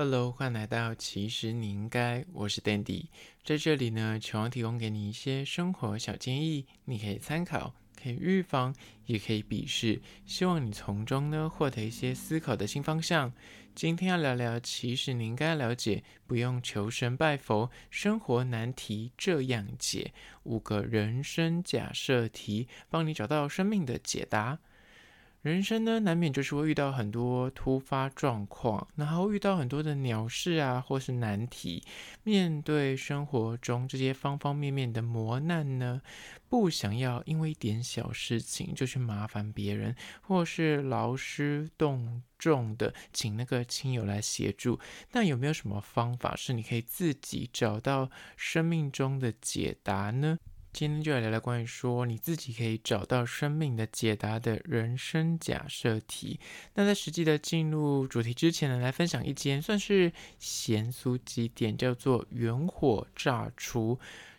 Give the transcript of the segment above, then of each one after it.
Hello，欢迎来到其实你应该，我是 Dandy，在这里呢，希望提供给你一些生活小建议，你可以参考，可以预防，也可以鄙视，希望你从中呢获得一些思考的新方向。今天要聊聊，其实你应该了解，不用求神拜佛，生活难题这样解，五个人生假设题，帮你找到生命的解答。人生呢，难免就是会遇到很多突发状况，然后遇到很多的鸟事啊，或是难题。面对生活中这些方方面面的磨难呢，不想要因为一点小事情就去麻烦别人，或是劳师动众的请那个亲友来协助。那有没有什么方法是你可以自己找到生命中的解答呢？今天就来聊聊关于说你自己可以找到生命的解答的人生假设题。那在实际的进入主题之前呢，来分享一间算是咸酥鸡店，叫做元火炸厨。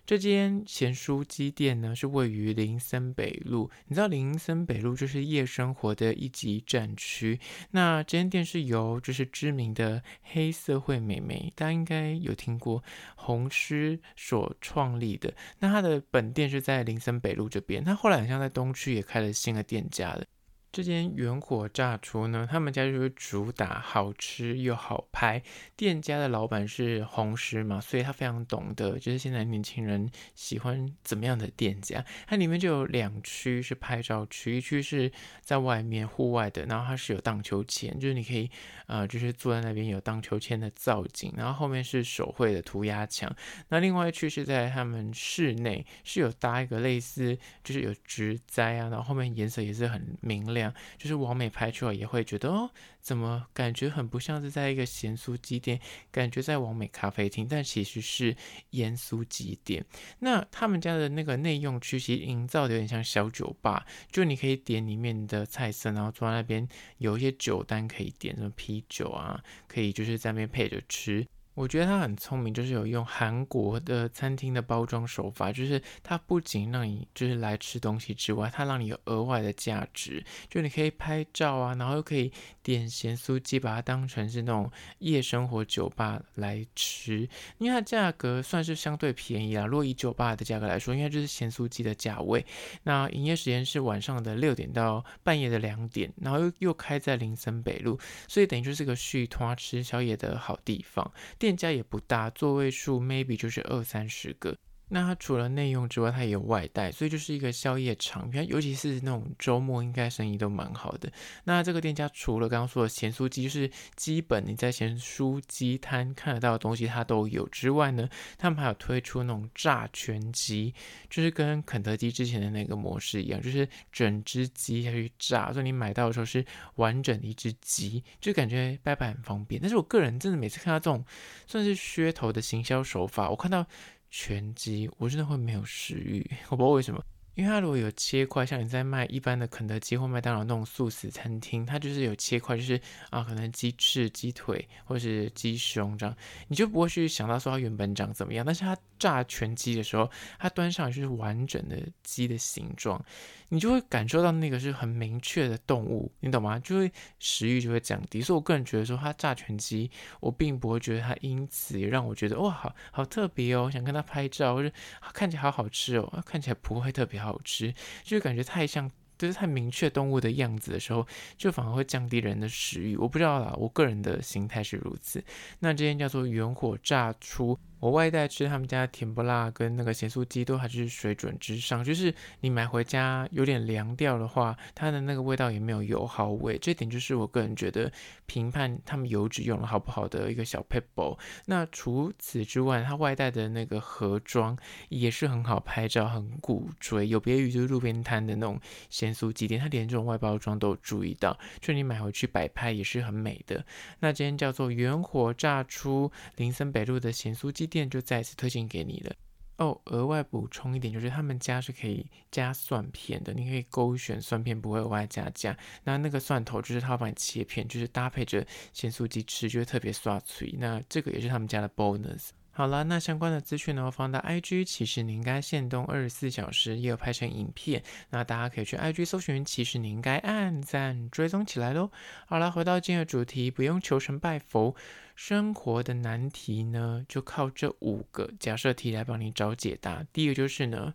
这间咸酥鸡店呢，是位于林森北路。你知道林森北路就是夜生活的一级战区。那这间店是由就是知名的黑社会美眉，大家应该有听过红狮所创立的。那它的本店是在林森北路这边，它后来好像在东区也开了新的店家了。这间元火炸厨呢，他们家就是主打好吃又好拍。店家的老板是红师嘛，所以他非常懂得，就是现在年轻人喜欢怎么样的店家。它里面就有两区是拍照区，一区是在外面户外的，然后它是有荡秋千，就是你可以呃，就是坐在那边有荡秋千的造景，然后后面是手绘的涂鸦墙。那另外一区是在他们室内，是有搭一个类似就是有植栽啊，然后后面颜色也是很明亮。这样就是网美拍出来也会觉得哦，怎么感觉很不像是在一个咸酥鸡店，感觉在网美咖啡厅，但其实是盐酥鸡店。那他们家的那个内用区其实营造的有点像小酒吧，就你可以点里面的菜色，然后坐在那边有一些酒单可以点，什么啤酒啊，可以就是在那边配着吃。我觉得他很聪明，就是有用韩国的餐厅的包装手法，就是它不仅让你就是来吃东西之外，它让你有额外的价值，就你可以拍照啊，然后又可以点咸酥鸡，把它当成是那种夜生活酒吧来吃，因为它价格算是相对便宜啊。如果以酒吧的价格来说，应该就是咸酥鸡的价位。那营业时间是晚上的六点到半夜的两点，然后又又开在林森北路，所以等于就是个续摊吃宵夜的好地方。店店家也不大，座位数 maybe 就是二三十个。那它除了内用之外，它也有外带，所以就是一个宵夜场。尤其是那种周末，应该生意都蛮好的。那这个店家除了刚刚说的咸酥鸡，就是基本你在咸酥鸡摊看得到的东西，它都有之外呢，他们还有推出那种炸全鸡，就是跟肯德基之前的那个模式一样，就是整只鸡下去炸，所以你买到的时候是完整的一只鸡，就感觉拜拜很方便。但是我个人真的每次看到这种算是噱头的行销手法，我看到。全鸡，我真的会没有食欲，我不知道为什么。因为它如果有切块，像你在卖一般的肯德基或麦当劳那种素食餐厅，它就是有切块，就是啊，可能鸡翅、鸡腿或是鸡胸这样，你就不会去想到说它原本长怎么样。但是它炸全鸡的时候，它端上来就是完整的鸡的形状，你就会感受到那个是很明确的动物，你懂吗？就会食欲就会降低。所以我个人觉得说，它炸全鸡，我并不会觉得它因此也让我觉得哇，好好特别哦，想跟它拍照，或者看起来好好吃哦，看起来不会特别好。吃，就是感觉太像，就是太明确动物的样子的时候，就反而会降低人的食欲。我不知道啦，我个人的心态是如此。那这间叫做元火炸出。我外带吃他们家甜不辣跟那个咸酥鸡都还是水准之上，就是你买回家有点凉掉的话，它的那个味道也没有油耗味，这点就是我个人觉得评判他们油脂用的好不好的一个小 pebble。那除此之外，它外带的那个盒装也是很好拍照，很古锥，有别于就是路边摊的那种咸酥鸡店，它连这种外包装都有注意到，就你买回去摆拍也是很美的。那今天叫做元火炸出林森北路的咸酥鸡店就再次推荐给你了哦。额外补充一点，就是他们家是可以加蒜片的，你可以勾选蒜片，不会额外加价。那那个蒜头就是他会帮你切片，就是搭配着咸酥鸡吃，就会特别刷脆。那这个也是他们家的 bonus。好了，那相关的资讯呢，我放到 IG，其实你应该限动二十四小时，也有拍成影片，那大家可以去 IG 搜寻，其实你应该按赞追踪起来喽。好了，回到今天的主题，不用求神拜佛，生活的难题呢，就靠这五个假设题来帮你找解答。第一个就是呢，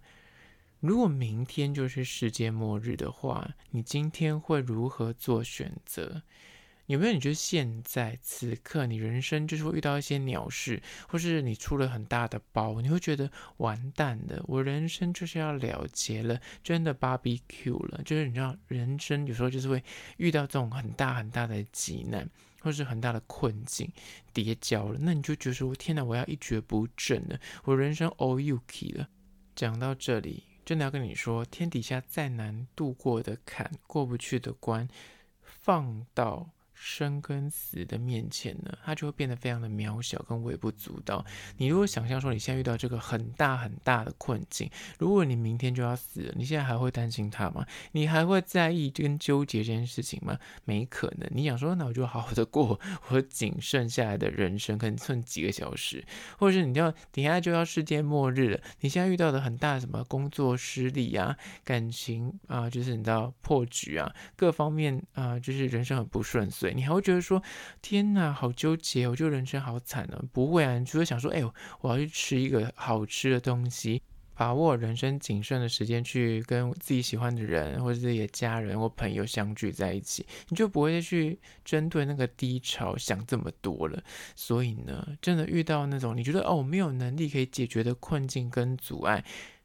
如果明天就是世界末日的话，你今天会如何做选择？有没有？你觉得现在此刻，你人生就是会遇到一些鸟事，或是你出了很大的包，你会觉得完蛋了，我人生就是要了结了，真的 barbecue 了。就是你知道，人生有时候就是会遇到这种很大很大的急难，或是很大的困境，跌跤了，那你就觉得说，天哪，我要一蹶不振了，我人生 all you key 了。讲到这里，真的要跟你说，天底下再难度过的坎，过不去的关，放到。生跟死的面前呢，它就会变得非常的渺小跟微不足道。你如果想象说你现在遇到这个很大很大的困境，如果你明天就要死了，你现在还会担心它吗？你还会在意跟纠结这件事情吗？没可能。你想说，那我就好好的过我仅剩下来的人生，可能剩几个小时，或者是你要等下就要世界末日了，你现在遇到的很大什么工作失利啊，感情啊，就是你知道破局啊，各方面啊，就是人生很不顺遂。你还会觉得说，天哪，好纠结，我觉得人生好惨哦。不会啊，你除了想说，哎呦，我要去吃一个好吃的东西，把握人生仅剩的时间去跟自己喜欢的人或者自己的家人或朋友相聚在一起，你就不会再去针对那个低潮想这么多了。所以呢，真的遇到那种你觉得哦，没有能力可以解决的困境跟阻碍。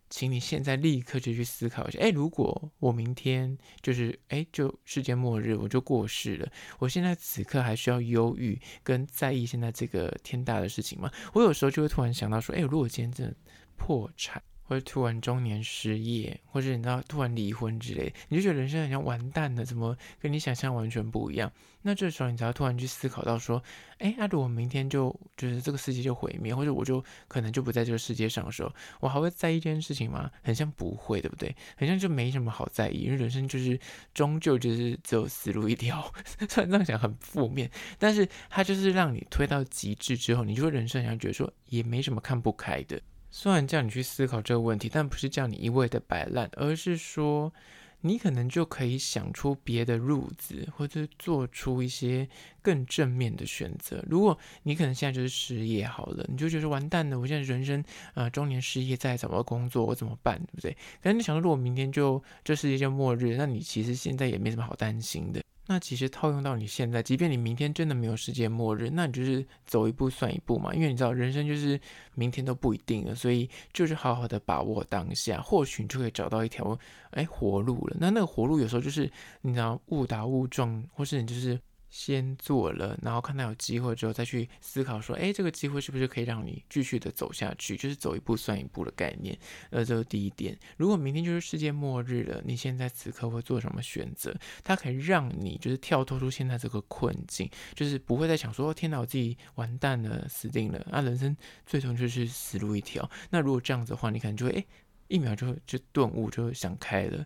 请你现在立刻就去思考一下，哎，如果我明天就是哎，就世界末日，我就过世了，我现在此刻还需要忧郁跟在意现在这个天大的事情吗？我有时候就会突然想到说，哎，如果今天真的破产。或者突然中年失业，或者你知道突然离婚之类，你就觉得人生好像完蛋了，怎么跟你想象完全不一样？那这时候你才要突然去思考到说，哎，那如果明天就就是这个世界就毁灭，或者我就可能就不在这个世界上的时候，我还会在意这件事情吗？很像不会，对不对？很像就没什么好在意，因为人生就是终究就是只有死路一条。虽然这样想很负面，但是它就是让你推到极致之后，你就会人生好像觉得说也没什么看不开的。虽然叫你去思考这个问题，但不是叫你一味的摆烂，而是说你可能就可以想出别的路子，或者做出一些更正面的选择。如果你可能现在就是失业好了，你就觉得完蛋了，我现在人生啊、呃、中年失业，再找不到工作，我怎么办？对不对？但你想说，如果明天就这世界就末日，那你其实现在也没什么好担心的。那其实套用到你现在，即便你明天真的没有世界末日，那你就是走一步算一步嘛。因为你知道人生就是明天都不一定了，所以就是好好的把握当下，或许你就可以找到一条哎活路了。那那个活路有时候就是你知道误打误撞，或是你就是。先做了，然后看到有机会之后再去思考说，哎，这个机会是不是可以让你继续的走下去？就是走一步算一步的概念。呃，这是第一点。如果明天就是世界末日了，你现在此刻会做什么选择？它可以让你就是跳脱出现在这个困境，就是不会再想说，天哪，我自己完蛋了，死定了啊！人生最终就是死路一条。那如果这样子的话，你可能就会哎。一秒就就顿悟，就想开了。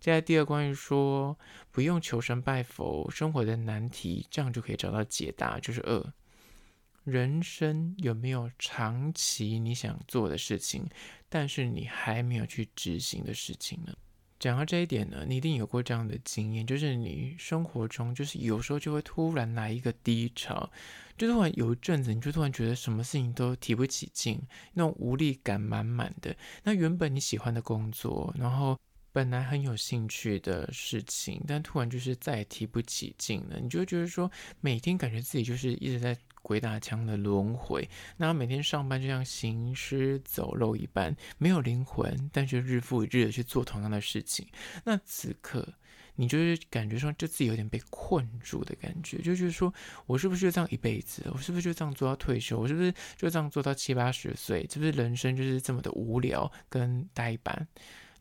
接下来第二，关于说不用求神拜佛，生活的难题，这样就可以找到解答。就是二，人生有没有长期你想做的事情，但是你还没有去执行的事情呢？讲到这一点呢，你一定有过这样的经验，就是你生活中就是有时候就会突然来一个低潮。就突然有一阵子，你就突然觉得什么事情都提不起劲，那种无力感满满的。那原本你喜欢的工作，然后本来很有兴趣的事情，但突然就是再也提不起劲了。你就觉得说，每天感觉自己就是一直在鬼打墙的轮回，那每天上班就像行尸走肉一般，没有灵魂，但却日复一日的去做同样的事情。那此刻。你就是感觉说，就自己有点被困住的感觉，就觉得说，我是不是就这样一辈子？我是不是就这样做到退休？我是不是就这样做到七八十岁？是不是人生就是这么的无聊跟呆板？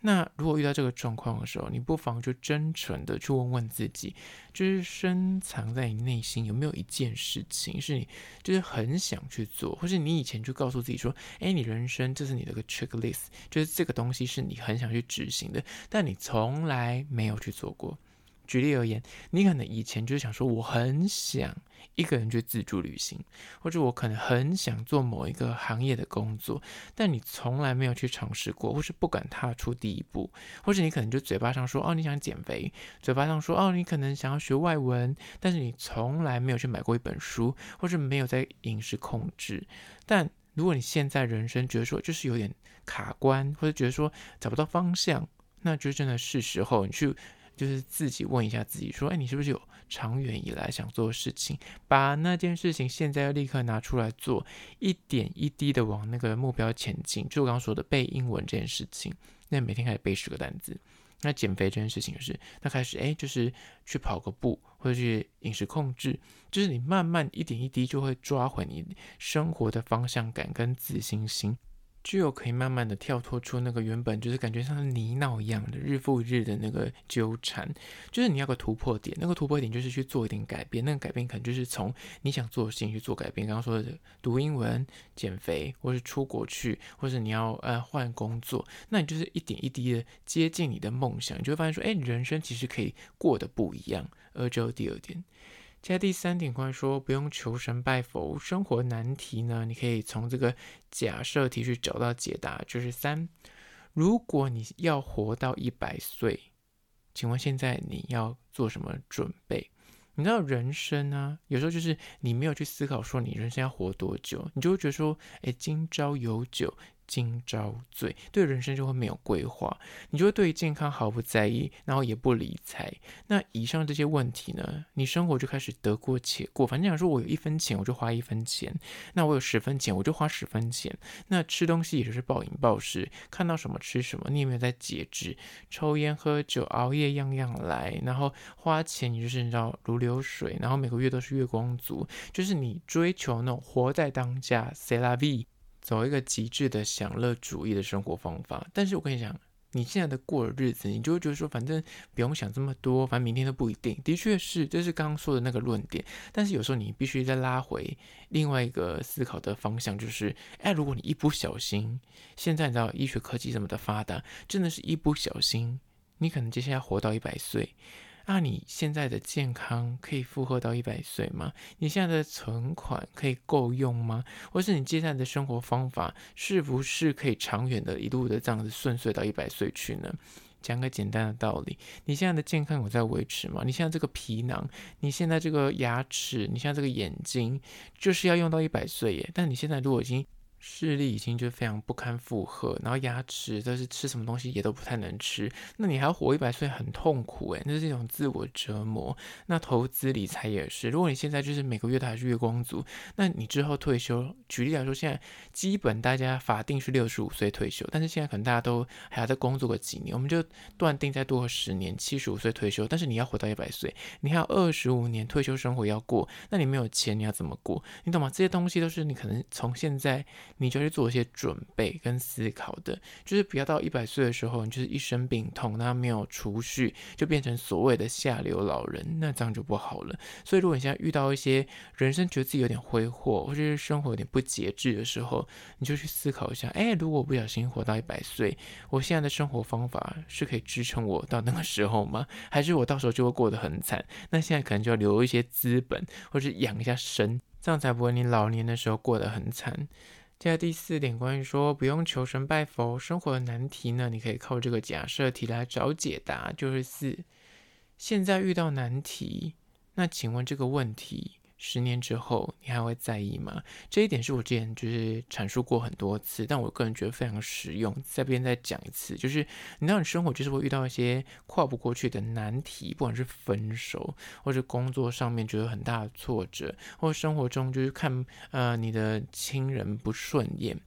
那如果遇到这个状况的时候，你不妨就真诚的去问问自己，就是深藏在你内心有没有一件事情是你就是很想去做，或是你以前就告诉自己说，哎，你人生这是你的个 checklist，就是这个东西是你很想去执行的，但你从来没有去做过。举例而言，你可能以前就想说，我很想一个人去自助旅行，或者我可能很想做某一个行业的工作，但你从来没有去尝试过，或是不敢踏出第一步，或者你可能就嘴巴上说，哦，你想减肥，嘴巴上说，哦，你可能想要学外文，但是你从来没有去买过一本书，或是没有在饮食控制。但如果你现在人生觉得说就是有点卡关，或者觉得说找不到方向，那就真的是时候你去。就是自己问一下自己，说：“哎，你是不是有长远以来想做的事情？把那件事情现在要立刻拿出来做，一点一滴的往那个目标前进。就我刚刚说的背英文这件事情，那每天开始背十个单词。那减肥这件事情就是，那开始哎，就是去跑个步，或者去饮食控制，就是你慢慢一点一滴就会抓回你生活的方向感跟自信心。”具有可以慢慢的跳脱出那个原本就是感觉像是泥淖一样的日复一日的那个纠缠，就是你要个突破点，那个突破点就是去做一点改变，那个改变可能就是从你想做的事情去做改变。刚刚说的读英文、减肥，或是出国去，或是你要呃换工作，那你就是一点一滴的接近你的梦想，你就会发现说，哎，人生其实可以过得不一样。而这第二点。接下来第三点，关于说不用求神拜佛，生活难题呢，你可以从这个假设题去找到解答。就是三，如果你要活到一百岁，请问现在你要做什么准备？你知道人生啊，有时候就是你没有去思考说你人生要活多久，你就会觉得说，哎，今朝有酒。今朝醉，对人生就会没有规划，你就会对健康毫不在意，然后也不理财。那以上这些问题呢，你生活就开始得过且过。反正想说，我有一分钱，我就花一分钱；那我有十分钱，我就花十分钱。那吃东西也就是暴饮暴食，看到什么吃什么，你有没有在节制？抽烟喝酒熬夜样样来，然后花钱你就是你知道如流水，然后每个月都是月光族，就是你追求那种活在当下，c'est la vie。走一个极致的享乐主义的生活方法，但是我跟你讲，你现在的过的日子，你就会觉得说，反正不用想这么多，反正明天都不一定。的确是，这是刚刚说的那个论点。但是有时候你必须再拉回另外一个思考的方向，就是，哎，如果你一不小心，现在你知道医学科技这么的发达，真的是一不小心，你可能接下来活到一百岁。那你现在的健康可以负荷到一百岁吗？你现在的存款可以够用吗？或是你接下来的生活方法是不是可以长远的一路的这样子顺遂到一百岁去呢？讲个简单的道理，你现在的健康有在维持吗？你现在这个皮囊，你现在这个牙齿，你现在这个眼睛，就是要用到一百岁耶。但你现在如果已经视力已经就非常不堪负荷，然后牙齿都是吃什么东西也都不太能吃，那你还要活一百岁，很痛苦诶，那是一种自我折磨。那投资理财也是，如果你现在就是每个月都还是月光族，那你之后退休，举例来说，现在基本大家法定是六十五岁退休，但是现在可能大家都还要再工作个几年，我们就断定再多十年，七十五岁退休。但是你要活到一百岁，你还有二十五年退休生活要过，那你没有钱，你要怎么过？你懂吗？这些东西都是你可能从现在。你就去做一些准备跟思考的，就是不要到一百岁的时候，你就是一身病痛，那没有储蓄，就变成所谓的下流老人，那这样就不好了。所以，如果你现在遇到一些人生觉得自己有点挥霍，或者是生活有点不节制的时候，你就去思考一下：哎，如果不小心活到一百岁，我现在的生活方法是可以支撑我到那个时候吗？还是我到时候就会过得很惨？那现在可能就要留一些资本，或是养一下身，这样才不会你老年的时候过得很惨。接下来第四点，关于说不用求神拜佛，生活的难题呢，你可以靠这个假设题来找解答。就是四，现在遇到难题，那请问这个问题，十年之后，你还会在意吗？这一点是我之前就是阐述过很多次，但我个人觉得非常实用，在这边再讲一次，就是你知道，你生活就是会遇到一些跨不过去的难题，不管是分手，或是工作上面觉得很大的挫折，或生活中就是看呃你的亲人不顺眼。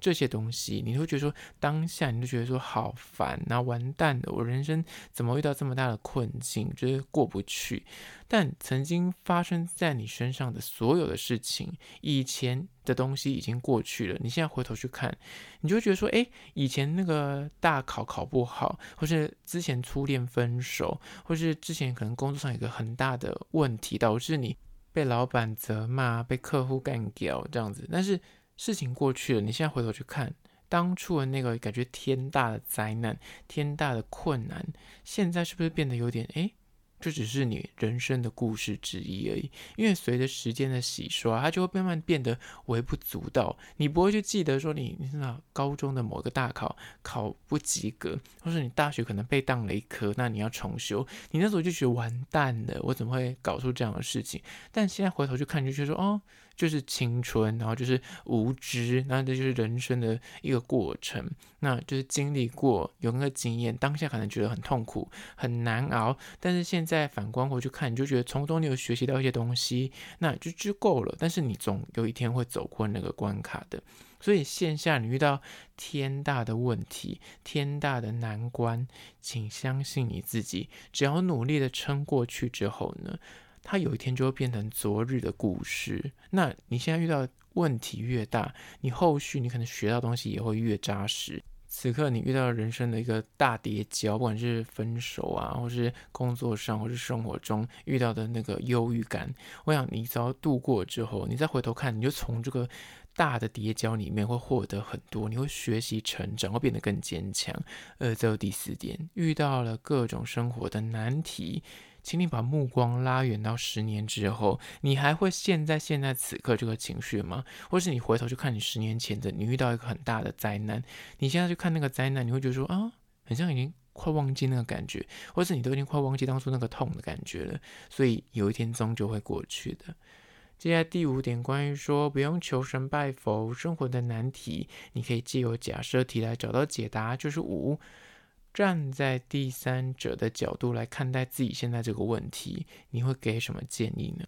这些东西，你会觉得说，当下你就觉得说好烦，那完蛋了，我人生怎么遇到这么大的困境，就是过不去。但曾经发生在你身上的所有的事情，以前的东西已经过去了。你现在回头去看，你就会觉得说，哎，以前那个大考考不好，或是之前初恋分手，或是之前可能工作上有一个很大的问题，导致你被老板责骂，被客户干掉这样子，但是。事情过去了，你现在回头去看当初的那个感觉天大的灾难、天大的困难，现在是不是变得有点诶这只是你人生的故事之一而已。因为随着时间的洗刷，它就会慢慢变得微不足道。你不会去记得说你，你那高中的某个大考考不及格，或是你大学可能被当了一科，那你要重修，你那时候就觉得完蛋了，我怎么会搞出这样的事情？但现在回头去看，就觉得说，哦。就是青春，然后就是无知，然后这就是人生的一个过程。那就是经历过，有那个经验，当下可能觉得很痛苦、很难熬，但是现在反观回去看，你就觉得从中你有学习到一些东西，那就就够了。但是你总有一天会走过那个关卡的。所以线下你遇到天大的问题、天大的难关，请相信你自己，只要努力的撑过去之后呢，它有一天就会变成昨日的故事。那你现在遇到问题越大，你后续你可能学到东西也会越扎实。此刻你遇到人生的一个大跌交，不管是分手啊，或是工作上，或是生活中遇到的那个忧郁感，我想你只要度过之后，你再回头看，你就从这个大的跌跤里面会获得很多，你会学习成长，会变得更坚强。呃，最后第四点，遇到了各种生活的难题。请你把目光拉远到十年之后，你还会现在现在此刻这个情绪吗？或是你回头去看你十年前的，你遇到一个很大的灾难，你现在去看那个灾难，你会觉得说啊，很像已经快忘记那个感觉，或是你都已经快忘记当初那个痛的感觉了。所以有一天终究会过去的。接下来第五点，关于说不用求神拜佛，生活的难题，你可以借由假设题来找到解答，就是五。站在第三者的角度来看待自己现在这个问题，你会给什么建议呢？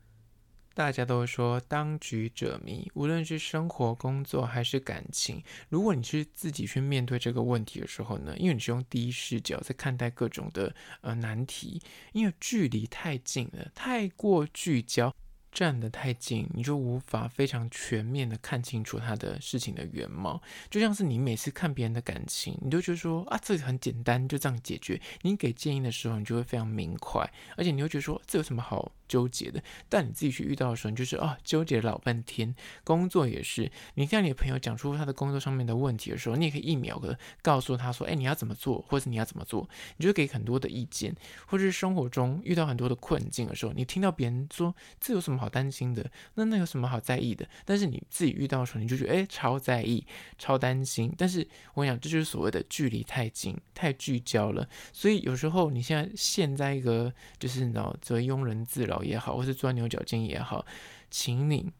大家都说当局者迷，无论是生活、工作还是感情，如果你是自己去面对这个问题的时候呢，因为你是用第一视角在看待各种的呃难题，因为距离太近了，太过聚焦。站得太近，你就无法非常全面的看清楚他的事情的原貌。就像是你每次看别人的感情，你都觉得说啊，这很简单，就这样解决。你给建议的时候，你就会非常明快，而且你会觉得说，这有什么好纠结的？但你自己去遇到的时候，你就是啊，纠结老半天。工作也是，你看你的朋友讲出他的工作上面的问题的时候，你也可以一秒的告诉他说，哎，你要怎么做，或者你要怎么做，你就给很多的意见。或者是生活中遇到很多的困境的时候，你听到别人说这有什么好担心的？那那有什么好在意的？但是你自己遇到的时候，你就觉得哎，超在意，超担心。但是我想，这就是所谓的距离太近，太聚焦了。所以有时候你现在陷在一个就是你知道，则庸人自扰也好，或是钻牛角尖也好，请你，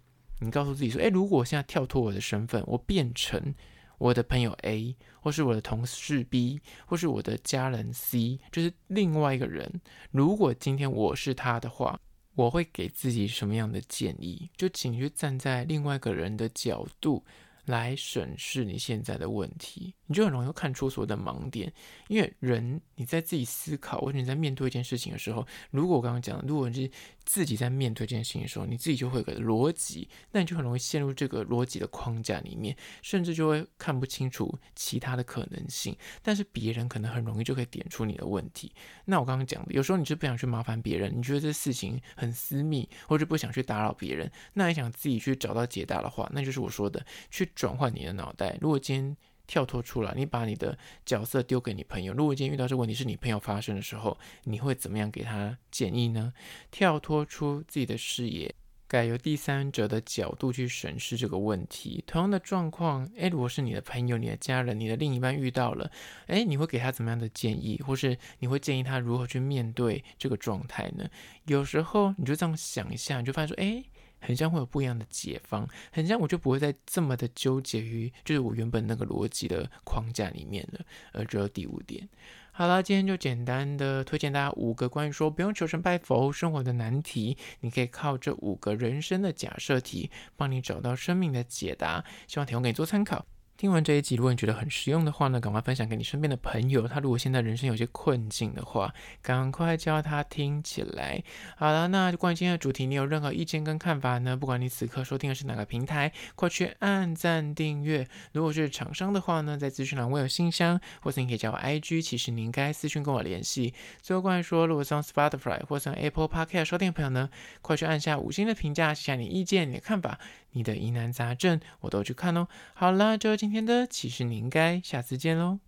你告诉自己说，哎，如果我现在跳脱我的身份，我变成我的朋友 A，或是我的同事 B，或是我的家人 C，就是另外一个人。如果今天我是他的话，我会给自己什么样的建议？就请去站在另外一个人的角度来审视你现在的问题。你就很容易看出所有的盲点，因为人你在自己思考或者你在面对一件事情的时候，如果我刚刚讲，如果你是自己在面对这件事情的时候，你自己就会有个逻辑，那你就很容易陷入这个逻辑的框架里面，甚至就会看不清楚其他的可能性。但是别人可能很容易就可以点出你的问题。那我刚刚讲的，有时候你是不想去麻烦别人，你觉得这事情很私密，或者不想去打扰别人，那你想自己去找到解答的话，那就是我说的去转换你的脑袋。如果今天跳脱出来，你把你的角色丢给你朋友。如果今天遇到这个问题是你朋友发生的时候，你会怎么样给他建议呢？跳脱出自己的视野，改由第三者的角度去审视这个问题。同样的状况，诶，如果是你的朋友、你的家人、你的另一半遇到了，诶，你会给他怎么样的建议，或是你会建议他如何去面对这个状态呢？有时候你就这样想一下，你就发现说，诶。很像会有不一样的解方，很像我就不会再这么的纠结于就是我原本那个逻辑的框架里面了。而只有第五点，好啦，今天就简单的推荐大家五个关于说不用求神拜佛生活的难题，你可以靠这五个人生的假设题，帮你找到生命的解答，希望提供给你做参考。听完这一集，如果你觉得很实用的话呢，赶快分享给你身边的朋友。他如果现在人生有些困境的话，赶快叫他听起来。好了，那关于今天的主题，你有任何意见跟看法呢？不管你此刻收听的是哪个平台，快去按赞订阅。如果是厂商的话呢，在资讯栏我有信箱，或是你可以加我 IG，其实你应该私讯跟我联系。最后关于说，如果是用 Spotify 或是 Apple Podcast 收听的朋友呢，快去按下五星的评价，写下你意见、你的看法。你的疑难杂症，我都去看哦。好了，就今天的，其实你应该下次见喽。